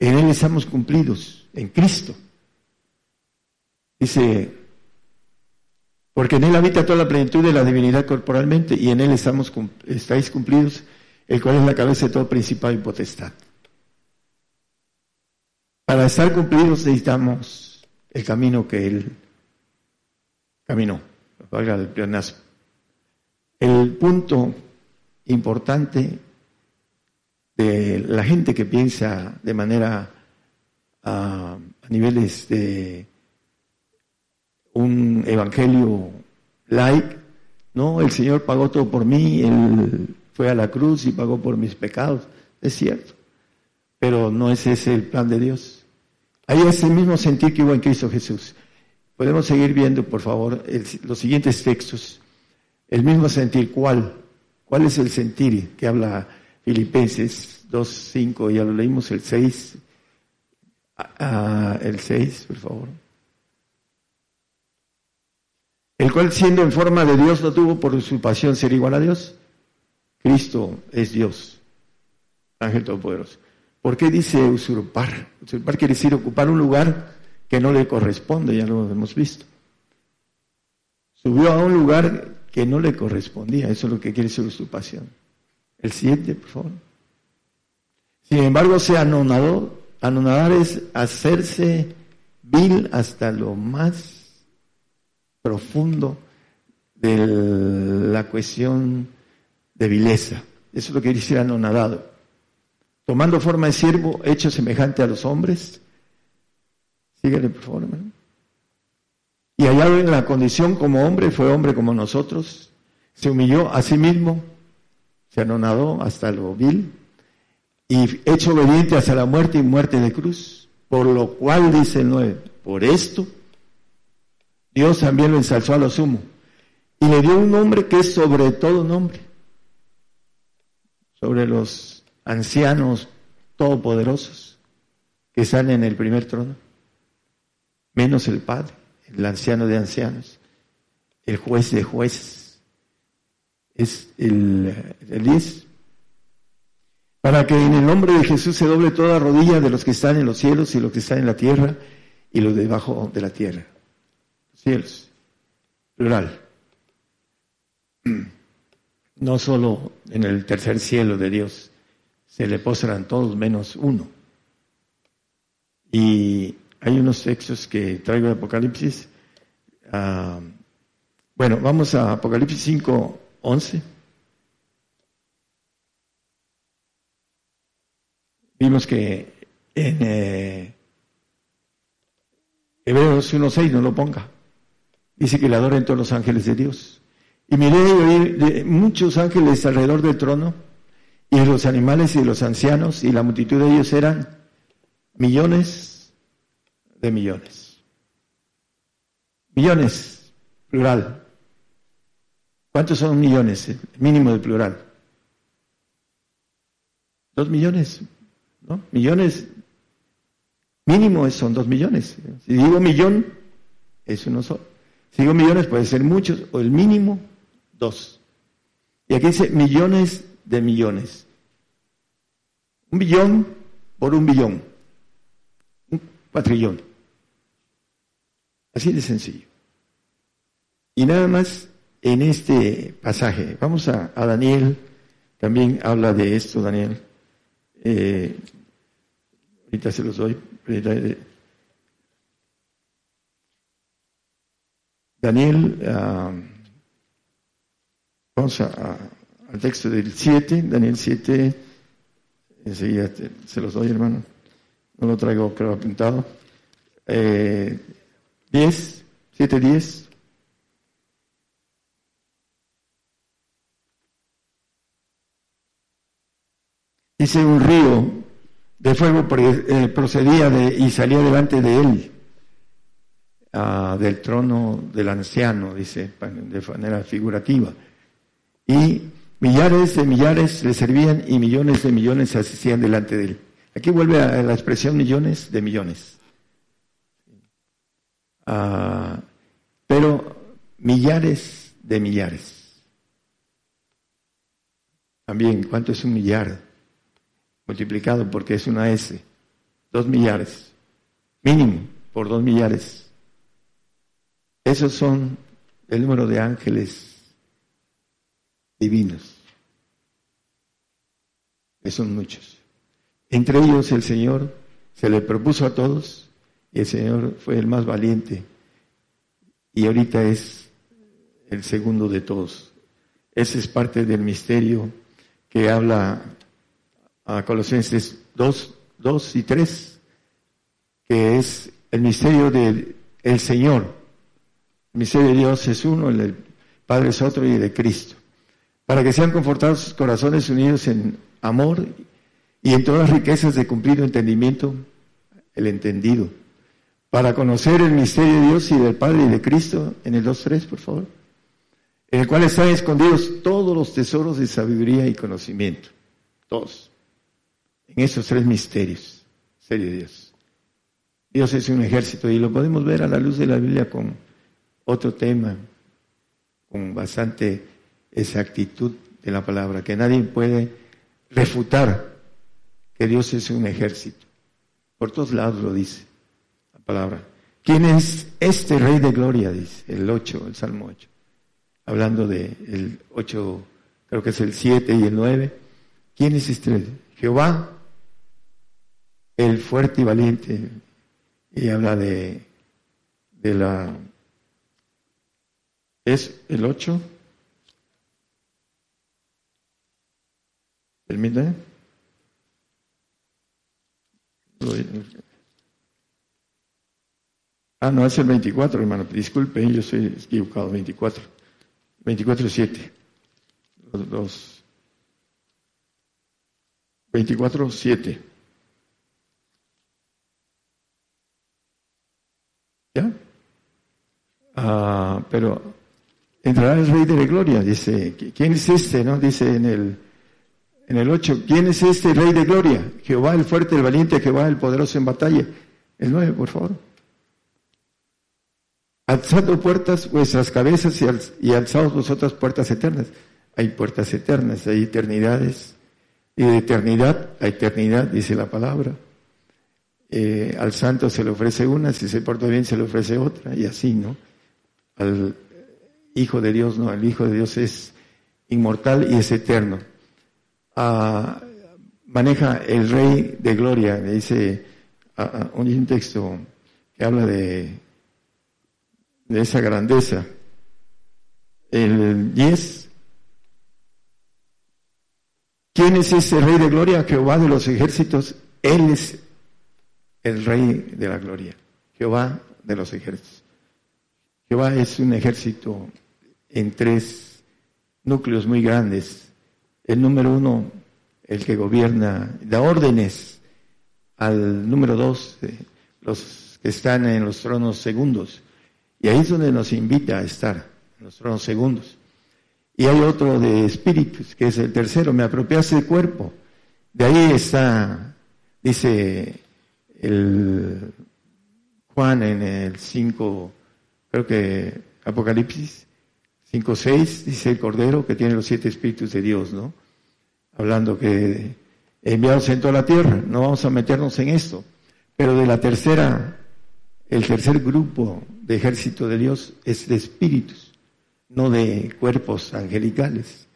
en Él estamos cumplidos, en Cristo. Dice, porque en Él habita toda la plenitud de la divinidad corporalmente y en Él estamos, estáis cumplidos, el cual es la cabeza de todo principado y potestad. Para estar cumplidos necesitamos el camino que Él caminó, el punto importante de la gente que piensa de manera a, a niveles de un evangelio like, no, el Señor pagó todo por mí, Él fue a la cruz y pagó por mis pecados, es cierto, pero no es ese el plan de Dios. Hay ese mismo sentir que hubo en Cristo Jesús. Podemos seguir viendo, por favor, los siguientes textos. El mismo sentir, ¿cuál? ¿Cuál es el sentir que habla Filipenses 2.5? Ya lo leímos, el 6. Ah, el 6, por favor el cual siendo en forma de Dios no tuvo por su pasión ser igual a Dios. Cristo es Dios, ángel todopoderoso. ¿Por qué dice usurpar? Usurpar quiere decir ocupar un lugar que no le corresponde, ya lo hemos visto. Subió a un lugar que no le correspondía, eso es lo que quiere decir usurpación. El siguiente, por favor. Sin embargo, se anonadó. Anonadar es hacerse vil hasta lo más profundo de la cuestión de vileza. Eso es lo que dice anonadado. Tomando forma de siervo, hecho semejante a los hombres. Síguele, por favor, hermano. Y hallado en la condición como hombre, fue hombre como nosotros. Se humilló a sí mismo, se anonadó hasta lo vil y hecho obediente hasta la muerte y muerte de cruz. Por lo cual, dice el 9, por esto Dios también lo ensalzó a lo sumo. Y le dio un nombre que es sobre todo nombre, sobre los ancianos todopoderosos que están en el primer trono, menos el Padre, el anciano de ancianos, el juez de jueces, es el, el 10. Para que en el nombre de Jesús se doble toda rodilla de los que están en los cielos y los que están en la tierra y los debajo de la tierra cielos, plural. No solo en el tercer cielo de Dios se le postran todos menos uno. Y hay unos textos que traigo de Apocalipsis. Ah, bueno, vamos a Apocalipsis 5, 11. Vimos que en eh, Hebreos 1.6 no lo ponga. Dice que le adoren todos los ángeles de Dios. Y miré de muchos ángeles alrededor del trono, y los animales y los ancianos, y la multitud de ellos eran millones de millones. Millones, plural. ¿Cuántos son millones? Mínimo de plural. Dos millones, ¿no? Millones, mínimo son dos millones. Si digo millón, es uno solo. Digo millones, puede ser muchos, o el mínimo, dos. Y aquí dice millones de millones. Un billón por un billón. Un cuatrillón. Así de sencillo. Y nada más en este pasaje. Vamos a, Daniel. También habla de esto, Daniel. Eh, ahorita se los doy. Daniel, ah, vamos al texto del 7, Daniel 7, enseguida se los doy, hermano. No lo traigo, creo, apuntado. Eh, 10, 7, 10. Dice un río de fuego eh, procedía de, y salía delante de él, ah, del trono del anciano, dice, de manera figurativa. Y millares de millares le servían y millones de millones se asistían delante de él. Aquí vuelve a la expresión millones de millones. Ah, pero millares de millares. También, ¿cuánto es un millar? Multiplicado porque es una S. Dos millares. Mínimo, por dos millares. Esos son el número de ángeles divinos. Que son muchos. Entre ellos el Señor se le propuso a todos y el Señor fue el más valiente y ahorita es el segundo de todos. Ese es parte del misterio que habla a Colosenses 2, 2 y 3, que es el misterio del el Señor. El misterio de Dios es uno, el del Padre es otro y el de Cristo. Para que sean confortados sus corazones unidos en amor y en todas las riquezas de cumplido entendimiento, el entendido para conocer el misterio de Dios y del Padre y de Cristo, en el 2.3, por favor, en el cual están escondidos todos los tesoros de sabiduría y conocimiento, todos, en esos tres misterios, serio Dios. Dios es un ejército y lo podemos ver a la luz de la Biblia con otro tema, con bastante exactitud de la palabra, que nadie puede refutar que Dios es un ejército. Por todos lados lo dice palabra. ¿Quién es este Rey de Gloria? Dice el 8, el Salmo 8. Hablando de el 8, creo que es el 7 y el 9. ¿Quién es este? Jehová, el fuerte y valiente. Y habla de, de la... ¿Es el 8? Permítame. Ah, no, es el 24, hermano. Disculpe, yo soy equivocado. 24. 24, 7. Los, 24, 7. ¿Ya? Ah, pero entrará el Rey de la Gloria, dice. ¿Quién es este? no Dice en el, en el 8. ¿Quién es este Rey de Gloria? Jehová el fuerte, el valiente, Jehová el poderoso en batalla. El 9, por favor. Alzando puertas vuestras cabezas y, alzados vosotras puertas eternas. Hay puertas eternas, hay eternidades. Y de eternidad a eternidad, dice la palabra. Eh, al santo se le ofrece una, si se porta bien se le ofrece otra, y así, ¿no? Al Hijo de Dios, no, el Hijo de Dios es inmortal y es eterno. Ah, maneja el Rey de Gloria, le dice un texto que habla de de esa grandeza. El 10. ¿Quién es ese rey de gloria? Jehová de los ejércitos. Él es el rey de la gloria. Jehová de los ejércitos. Jehová es un ejército en tres núcleos muy grandes. El número uno, el que gobierna, da órdenes al número dos, los que están en los tronos segundos Y ahí es donde nos invita a estar, en los tronos segundos. Y hay otro de espíritus, que es el tercero, me apropiaste del cuerpo. De ahí está, dice el Juan en el 5, creo que Apocalipsis 5, 6, dice el Cordero que tiene los siete espíritus de Dios, ¿no? Hablando que enviados en toda la tierra, no vamos a meternos en esto. Pero de la tercera, el tercer grupo de ejército de Dios es de espíritus, no de cuerpos angelicales.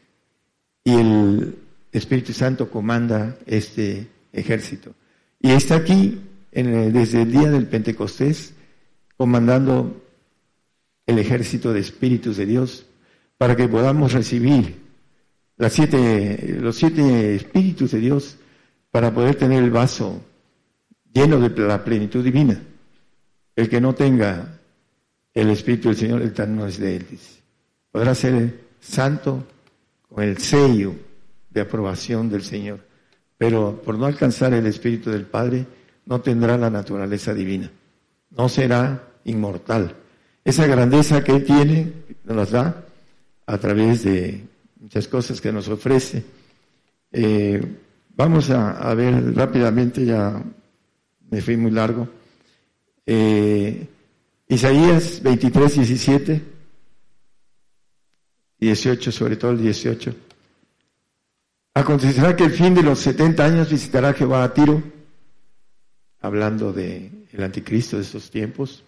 Y el Espíritu Santo comanda este ejército. Y está aquí desde el día del Pentecostés comandando el ejército de espíritus de Dios para que podamos recibir las siete, los siete espíritus de Dios para poder tener el vaso lleno de la plenitud divina. El que no tenga el Espíritu del Señor, el tal no es de él. Podrá ser santo con el sello de aprobación del Señor, pero por no alcanzar el Espíritu del Padre, no tendrá la naturaleza divina, no será inmortal. Esa grandeza que Él tiene nos da a través de muchas cosas que nos ofrece. Eh, vamos a, ver rápidamente, ya me fui muy largo. Eh, Isaías 23, 17, 18, sobre todo el 18. Acontecerá que el fin de los 70 años visitará Jehová a Tiro, hablando del el anticristo de estos tiempos,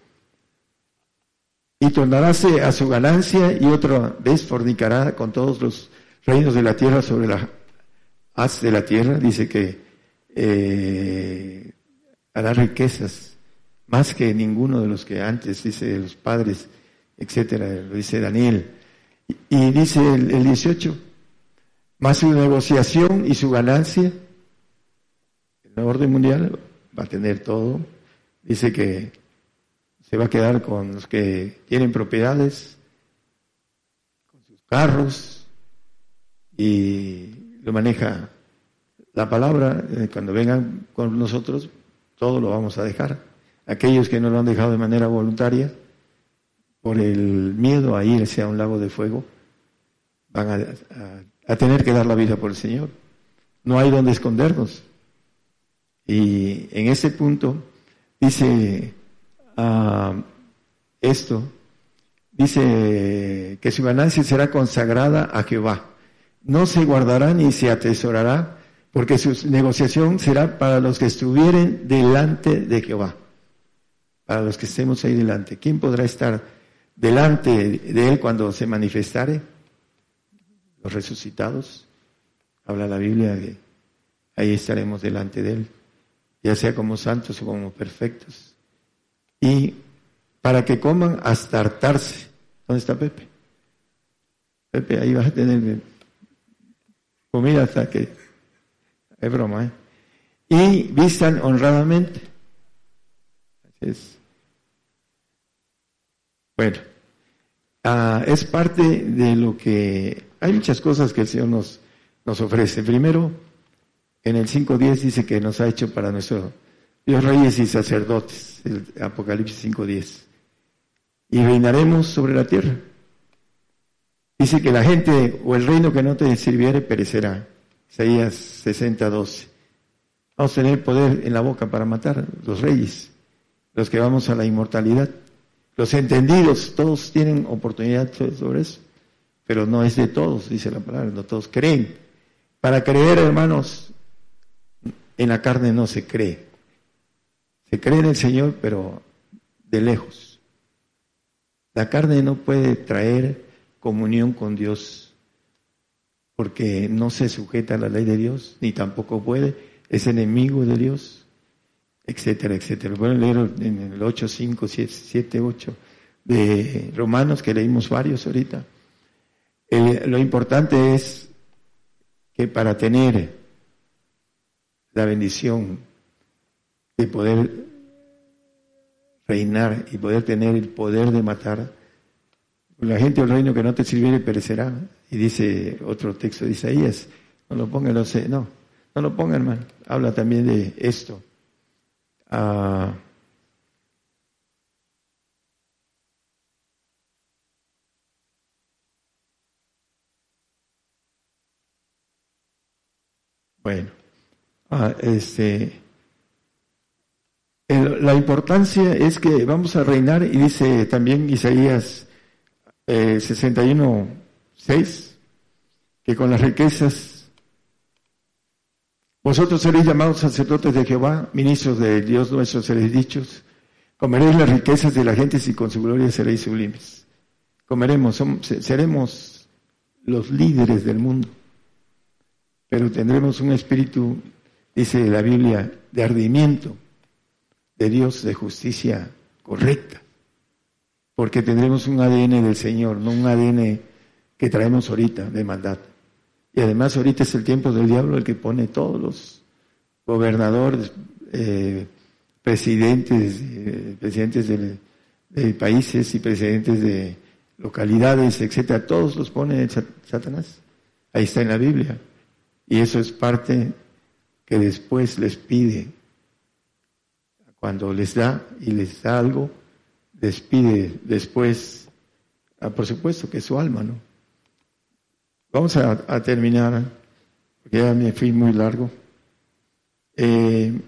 y tornaráse a su ganancia y otra vez fornicará con todos los reinos de la tierra sobre la haz de la tierra. Dice que eh, hará riquezas más que ninguno de los que antes, dice los padres, etcétera, lo dice Daniel. Y, dice el, el 18, más su negociación y su ganancia, el orden mundial va a tener todo. Dice que se va a quedar con los que tienen propiedades, con sus carros, y lo maneja la palabra. Eh, cuando vengan con nosotros, todo lo vamos a dejar. Aquellos que no lo han dejado de manera voluntaria, por el miedo a irse a un lago de fuego, van a, a tener que dar la vida por el Señor. No hay donde escondernos. Y en ese punto dice uh, esto, dice que su ganancia será consagrada a Jehová. No se guardará ni se atesorará, porque su negociación será para los que estuvieren delante de Jehová. Para los que estemos ahí delante. ¿Quién podrá estar delante de él cuando se manifestare? Los resucitados. Habla la Biblia de ahí estaremos delante de él, ya sea como santos o como perfectos y para que coman hasta hartarse. ¿Dónde está Pepe? Pepe, ahí vas a tener comida hasta que... Es broma, ¿eh? Y vistan honradamente. Así es. Bueno, ah, es parte de lo que... Hay muchas cosas que el Señor nos, nos ofrece. Primero, en el 5.10 dice que nos ha hecho para nuestro Dios reyes y sacerdotes, el Apocalipsis 5.10. Y reinaremos sobre la tierra. Dice que la gente o el reino que no te sirviere perecerá. Isaías 60.12. Vamos a tener poder en la boca para matar los reyes, los que vamos a la inmortalidad. Los entendidos, todos tienen oportunidad sobre eso, pero no es de todos, dice la palabra, no todos creen. Para creer, hermanos, en la carne no se cree. Se cree en el Señor, pero de lejos. La carne no puede traer comunión con Dios porque no se sujeta a la ley de Dios, ni tampoco puede, es enemigo de Dios, etcétera, etcétera. Pueden leer en el 8, 5, 7, 8 de Romanos, que leímos varios ahorita. lo importante es que para tener la bendición de poder reinar y poder tener el poder de matar. La gente del reino que no te sirviere perecerá. Y dice otro texto de Isaías, no lo pongan, no, sé, no, no lo pongan, hermano. Habla también de esto. Ah, bueno, ah, este la importancia es que vamos a reinar, y dice también Isaías eh, 61, 6, que con las riquezas vosotros seréis llamados sacerdotes de Jehová, ministros de Dios nuestro seréis dichos, comeréis las riquezas de la gente y con su gloria seréis sublimes. Comeremos, seremos los líderes del mundo, pero tendremos un espíritu, dice la Biblia, de ardimiento de Dios, de justicia correcta, porque tendremos un ADN del Señor, no un ADN que traemos ahorita de maldad. Y además ahorita es el tiempo del diablo el que pone todos los gobernadores, eh, presidentes, eh, presidentes de, países y presidentes de localidades, etcétera, todos los pone Satanás. Ahí está en la Biblia. Y eso es parte que después les pide cuando les da y les da algo, despide después, ah, por supuesto que es su alma, ¿no? Vamos a, terminar, porque ya me fui muy largo. Eh,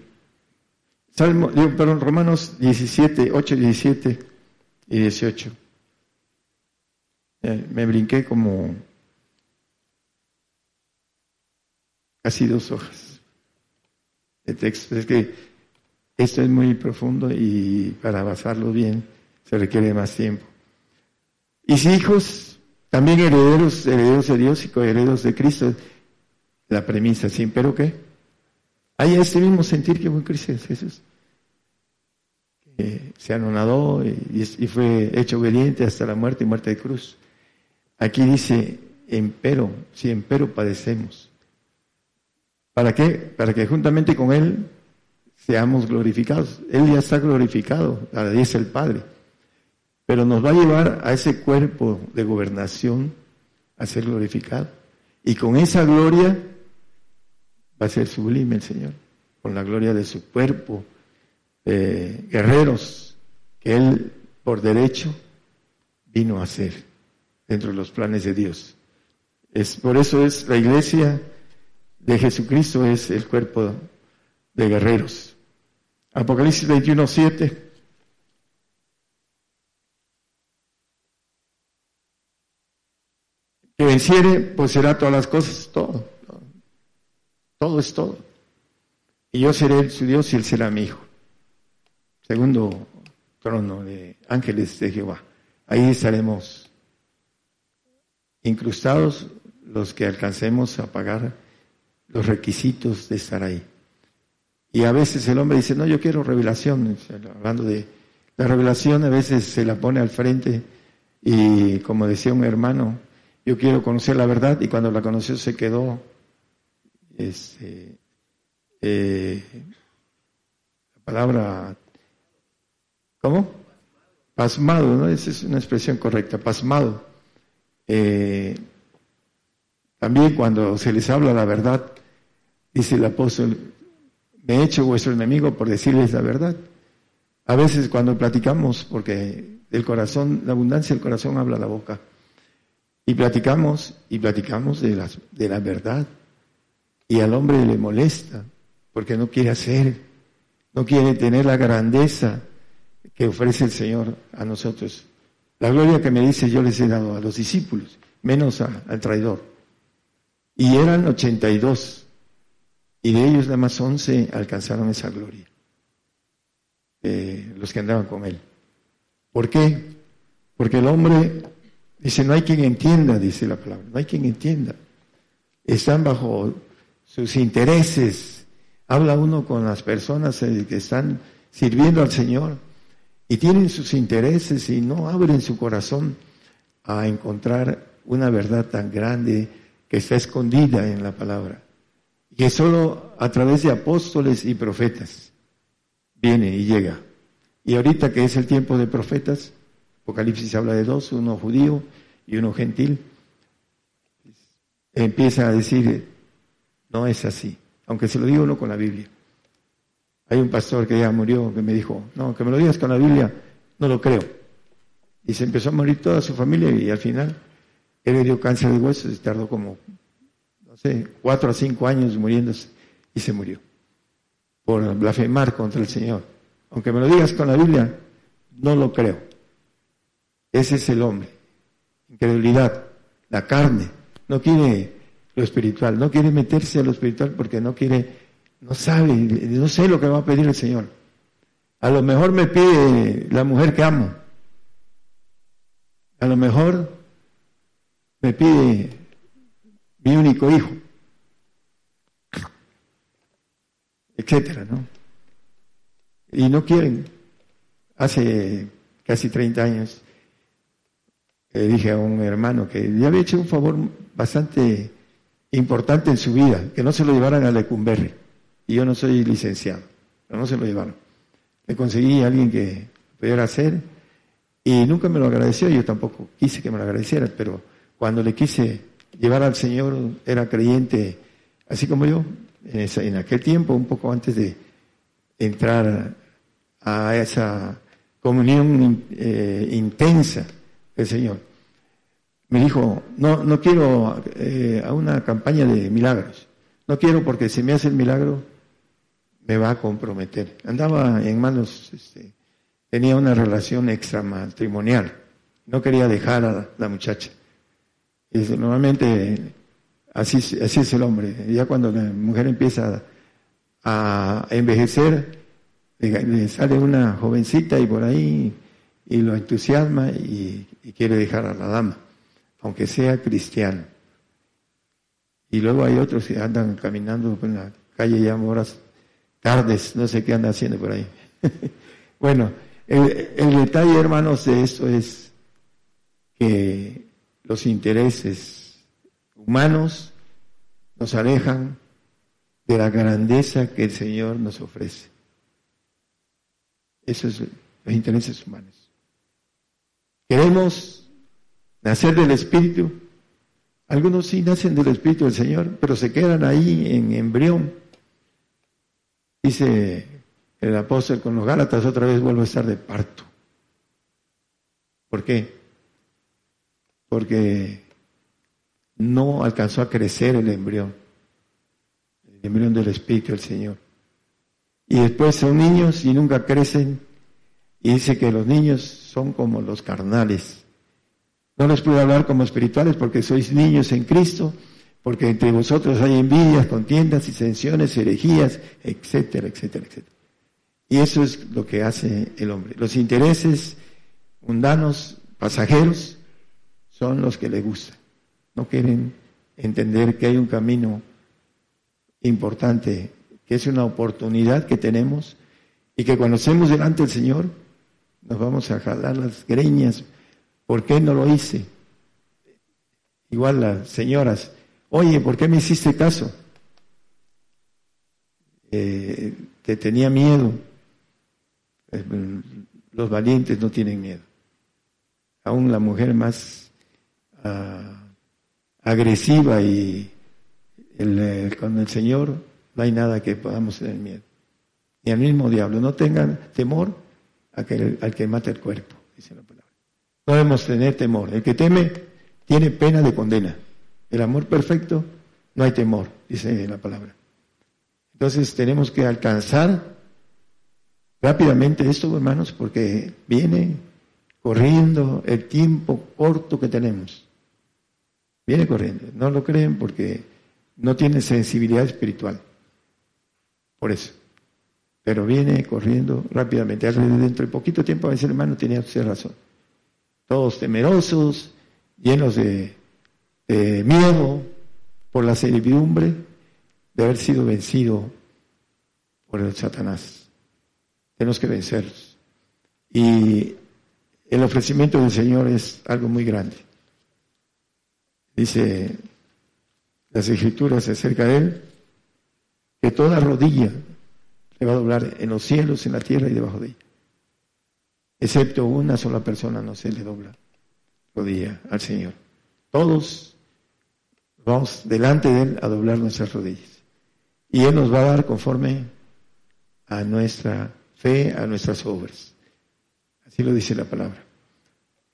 Salmo, perdón, Romanos 17, 8, 17 y 18. Eh, me brinqué como casi dos hojas de texto. Es que esto es muy profundo y para basarlo bien se requiere más tiempo. Y si hijos, también herederos, herederos de Dios y coherederos de Cristo. La premisa, ¿sí? ¿Pero qué? Hay este mismo sentir que fue Cristo Jesús. Se anonadó y, fue hecho obediente hasta la muerte y muerte de cruz. Aquí dice, empero, si empero padecemos. ¿Para qué? Para que juntamente con Él seamos glorificados. Él ya está glorificado, dice el Padre. Pero nos va a llevar a ese cuerpo de gobernación a ser glorificado. Y con esa gloria va a ser sublime el Señor, con la gloria de su cuerpo, de guerreros que Él por derecho vino a ser dentro de los planes de Dios. Es, por eso es la iglesia de Jesucristo, es el cuerpo de guerreros. Apocalipsis 21, 7. Que venciere, pues será todas las cosas, todo, todo. es todo. Y yo seré su Dios y él será mi hijo. Segundo trono de ángeles de Jehová. Ahí estaremos incrustados los que alcancemos a pagar los requisitos de estar ahí. Y a veces el hombre dice, no, yo quiero revelación, hablando de la revelación, a veces se la pone al frente y como decía un hermano, yo quiero conocer la verdad y cuando la conoció se quedó, este, eh, la palabra, ¿cómo? Pasmado, ¿no? Esa es una expresión correcta, pasmado. Eh, también cuando se les habla la verdad, dice el apóstol, he hecho vuestro enemigo por decirles la verdad. A veces cuando platicamos, porque el corazón, la abundancia del corazón habla la boca, y platicamos y platicamos de de la verdad, y al hombre le molesta, porque no quiere hacer, no quiere tener la grandeza que ofrece el Señor a nosotros. La gloria que me dice yo les he dado a los discípulos, menos al traidor. Y eran 82. Y de ellos nada más once alcanzaron esa gloria, eh, los que andaban con él. ¿Por qué? Porque el hombre dice, no hay quien entienda, dice la palabra, no hay quien entienda. Están bajo sus intereses. Habla uno con las personas eh, que están sirviendo al Señor y tienen sus intereses y no abren su corazón a encontrar una verdad tan grande que está escondida en la palabra que solo a través de apóstoles y profetas viene y llega. Y ahorita que es el tiempo de profetas, Apocalipsis habla de dos, uno judío y uno gentil, empieza a decir, no es así, aunque se lo digo uno con la Biblia. Hay un pastor que ya murió que me dijo, no, que me lo digas con la Biblia, no lo creo. Y se empezó a morir toda su familia y al final él le dio cáncer de huesos y tardó como sé, cuatro a cinco años muriéndose y se murió por blasfemar contra el Señor. Aunque me lo digas con la Biblia, no lo creo. Ese es el hombre. Incredulidad, la carne. No quiere lo espiritual, no quiere meterse a lo espiritual porque no quiere, no sabe, no sé lo que va a pedir el Señor. A lo mejor me pide la mujer que amo. A lo mejor me pide mi único hijo. Etcétera, ¿no? Y no quieren. Hace casi 30 años le dije a un hermano que le había hecho un favor bastante importante en su vida, que no se lo llevaran a Lecumberri. Y yo no soy licenciado, pero no se lo llevaron. Le conseguí a alguien que pudiera hacer y nunca me lo agradeció, yo tampoco quise que me lo agradeciera, pero cuando le quise llevar al Señor, era creyente, así como yo, en, aquel tiempo, un poco antes de entrar a esa comunión eh, intensa del Señor. Me dijo, no, no quiero eh, a una campaña de milagros, no quiero porque si me hace el milagro me va a comprometer. Andaba en manos, este, tenía una relación extramatrimonial, no quería dejar a la muchacha. Y normalmente así, así es el hombre. Ya cuando la mujer empieza a envejecer, le, sale una jovencita y por ahí y lo entusiasma y, quiere dejar a la dama, aunque sea cristiano. Y luego hay otros que andan caminando por la calle ya horas tardes, no sé qué anda haciendo por ahí. bueno, el, el detalle, hermanos, de esto es que los intereses humanos nos alejan de la grandeza que el Señor nos ofrece. Eso es los intereses humanos. Queremos nacer del Espíritu. Algunos sí nacen del Espíritu del Señor, pero se quedan ahí en embrión. Dice el apóstol con los Gálatas, otra vez vuelvo a estar de parto. ¿Por qué? Porque no alcanzó a crecer el embrión, el embrión del Espíritu del Señor. Y después son niños y nunca crecen. Y dice que los niños son como los carnales. No les puedo hablar como espirituales porque sois niños en Cristo, porque entre vosotros hay envidias, contiendas, disensiones, herejías, etcétera, etcétera, etcétera. Y eso es lo que hace el hombre. Los intereses mundanos, pasajeros, son los que le gustan. No quieren entender que hay un camino importante, que es una oportunidad que tenemos y que cuando estemos delante del Señor nos vamos a jalar las greñas. ¿Por qué no lo hice? Igual las señoras, oye, ¿por qué me hiciste caso? Eh, te tenía miedo. Eh, los valientes no tienen miedo. Aún la mujer más agresiva y con el Señor no hay nada que podamos tener miedo. Ni al mismo diablo. No tengan temor a que, al que mate el cuerpo, dice la palabra. No debemos tener temor. El que teme tiene pena de condena. El amor perfecto no hay temor, dice la palabra. Entonces tenemos que alcanzar rápidamente esto, hermanos, porque viene corriendo el tiempo corto que tenemos. Viene corriendo. No lo creen porque no tienen sensibilidad espiritual. Por eso. Pero viene corriendo rápidamente. Dentro de poquito tiempo, a ese hermano tenía usted razón. Todos temerosos, llenos de, miedo por la servidumbre de haber sido vencido por el Satanás. Tenemos que vencerlos. Y el ofrecimiento del Señor es algo muy grande. Dice las escrituras acerca de él, que toda rodilla le va a doblar en los cielos, en la tierra y debajo de ella. Excepto una sola persona no se le dobla rodilla al Señor. Todos vamos delante de Él a doblar nuestras rodillas. Y Él nos va a dar conforme a nuestra fe, a nuestras obras. Así lo dice la palabra.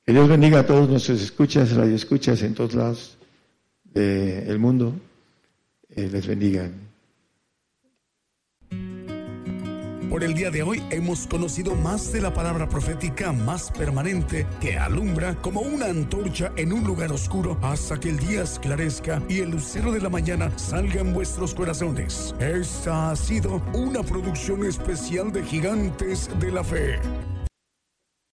Que Dios bendiga a todos nuestros escuchas, radioescuchas en todos lados del mundo. eh, les bendiga. Por el día de hoy hemos conocido más de la palabra profética más permanente que alumbra como una antorcha en un lugar oscuro hasta que el día esclarezca y el lucero de la mañana salga en vuestros corazones. Esta ha sido una producción especial de Gigantes de la Fe.